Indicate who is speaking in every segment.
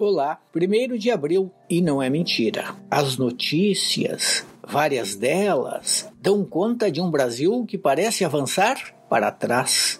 Speaker 1: Olá, 1 de abril e não é mentira. As notícias, várias delas, dão conta de um Brasil que parece avançar para trás.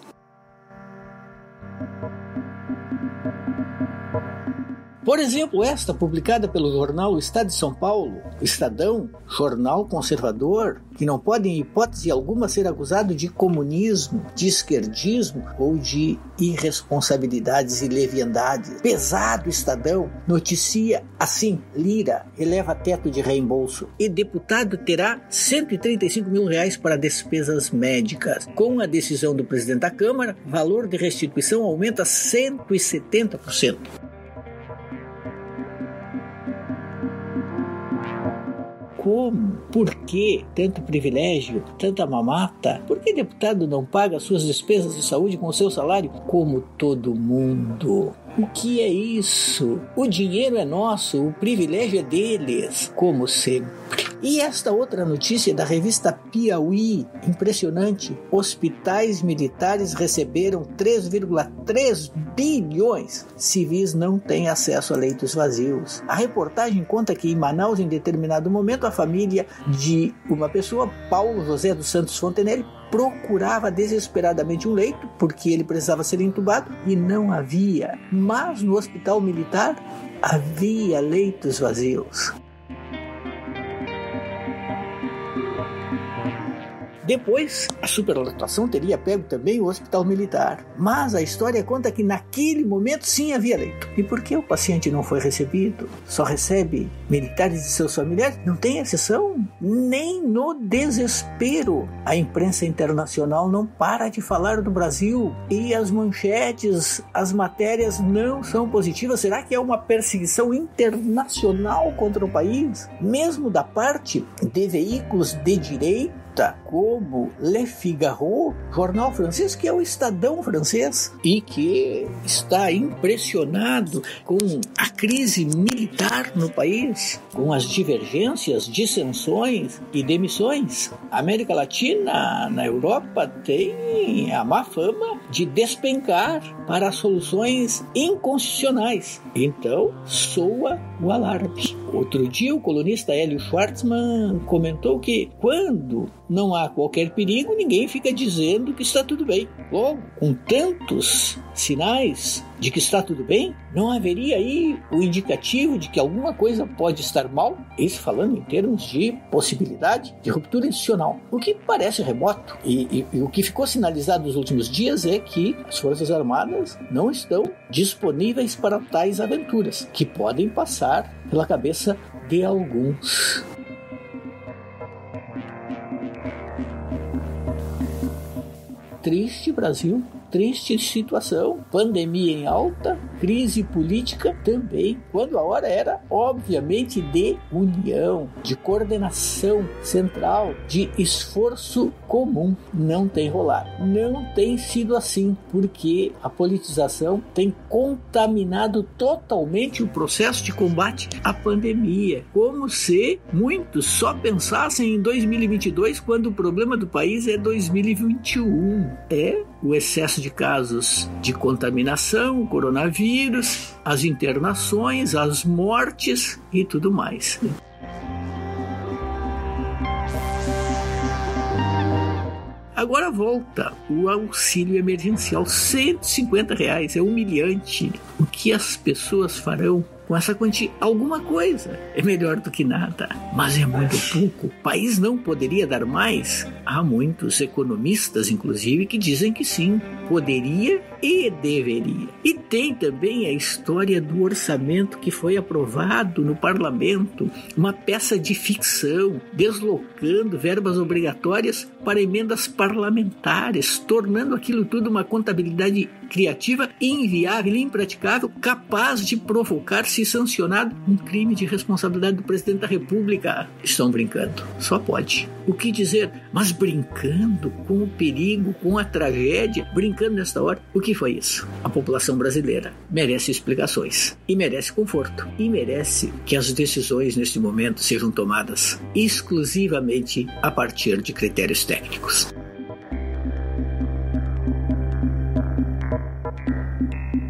Speaker 1: Por exemplo, esta publicada pelo jornal Estado de São Paulo, Estadão, jornal conservador, que não pode em hipótese alguma ser acusado de comunismo, de esquerdismo ou de irresponsabilidades e leviandades. Pesado Estadão noticia assim: Lira eleva teto de reembolso e deputado terá 135 mil reais para despesas médicas. Com a decisão do presidente da Câmara, valor de restituição aumenta 170%. Como? Por que tanto privilégio, tanta mamata? Por que deputado não paga suas despesas de saúde com o seu salário como todo mundo? O que é isso? O dinheiro é nosso, o privilégio é deles, como sempre. E esta outra notícia da revista Piauí, impressionante. Hospitais militares receberam 3,3 bilhões. Civis não têm acesso a leitos vazios. A reportagem conta que em Manaus, em determinado momento, a família de uma pessoa, Paulo José dos Santos Fontenelle, procurava desesperadamente um leito porque ele precisava ser entubado e não havia. Mas no hospital militar havia leitos vazios. Depois, a superlotação teria pego também o hospital militar. Mas a história conta que naquele momento sim havia leito. E por que o paciente não foi recebido? Só recebe militares e seus familiares? Não tem exceção? Nem no desespero. A imprensa internacional não para de falar do Brasil e as manchetes, as matérias não são positivas. Será que é uma perseguição internacional contra o país? Mesmo da parte de veículos de direita? Como Le Figaro, jornal francês que é o Estadão francês e que está impressionado com a crise militar no país, com as divergências, dissensões e demissões. A América Latina, na Europa, tem a má fama de despencar para soluções inconstitucionais. Então, soa o alarme. Outro dia, o colunista Hélio Schwartzman comentou que quando não há qualquer perigo, ninguém fica dizendo que está tudo bem. Logo, com tantos sinais de que está tudo bem, não haveria aí o indicativo de que alguma coisa pode estar mal? Isso falando em termos de possibilidade de ruptura institucional, o que parece remoto. E, e, e o que ficou sinalizado nos últimos dias é que as Forças Armadas não estão disponíveis para tais aventuras, que podem passar pela cabeça de alguns. Triste Brasil triste situação, pandemia em alta, crise política também, quando a hora era obviamente de união, de coordenação central, de esforço comum. Não tem rolado. Não tem sido assim, porque a politização tem contaminado totalmente o processo de combate à pandemia, como se muitos só pensassem em 2022 quando o problema do país é 2021. É o excesso de casos de contaminação, coronavírus, as internações, as mortes e tudo mais. Agora volta o auxílio emergencial, 150 reais, é humilhante. O que as pessoas farão com essa quantia. Alguma coisa é melhor do que nada, mas é muito pouco. O país não poderia dar mais? Há muitos economistas, inclusive, que dizem que sim, poderia e deveria. E tem também a história do orçamento que foi aprovado no parlamento, uma peça de ficção, deslocando verbas obrigatórias para emendas parlamentares, tornando aquilo tudo uma contabilidade criativa, inviável, impraticável, capaz de provocar se sancionado um crime de responsabilidade do presidente da República. Estão brincando. Só pode. O que dizer? Mas brincando com o perigo, com a tragédia, brincando nesta hora, o que foi isso? A população brasileira merece explicações e merece conforto e merece que as decisões neste momento sejam tomadas exclusivamente a partir de critérios técnicos.
Speaker 2: thank you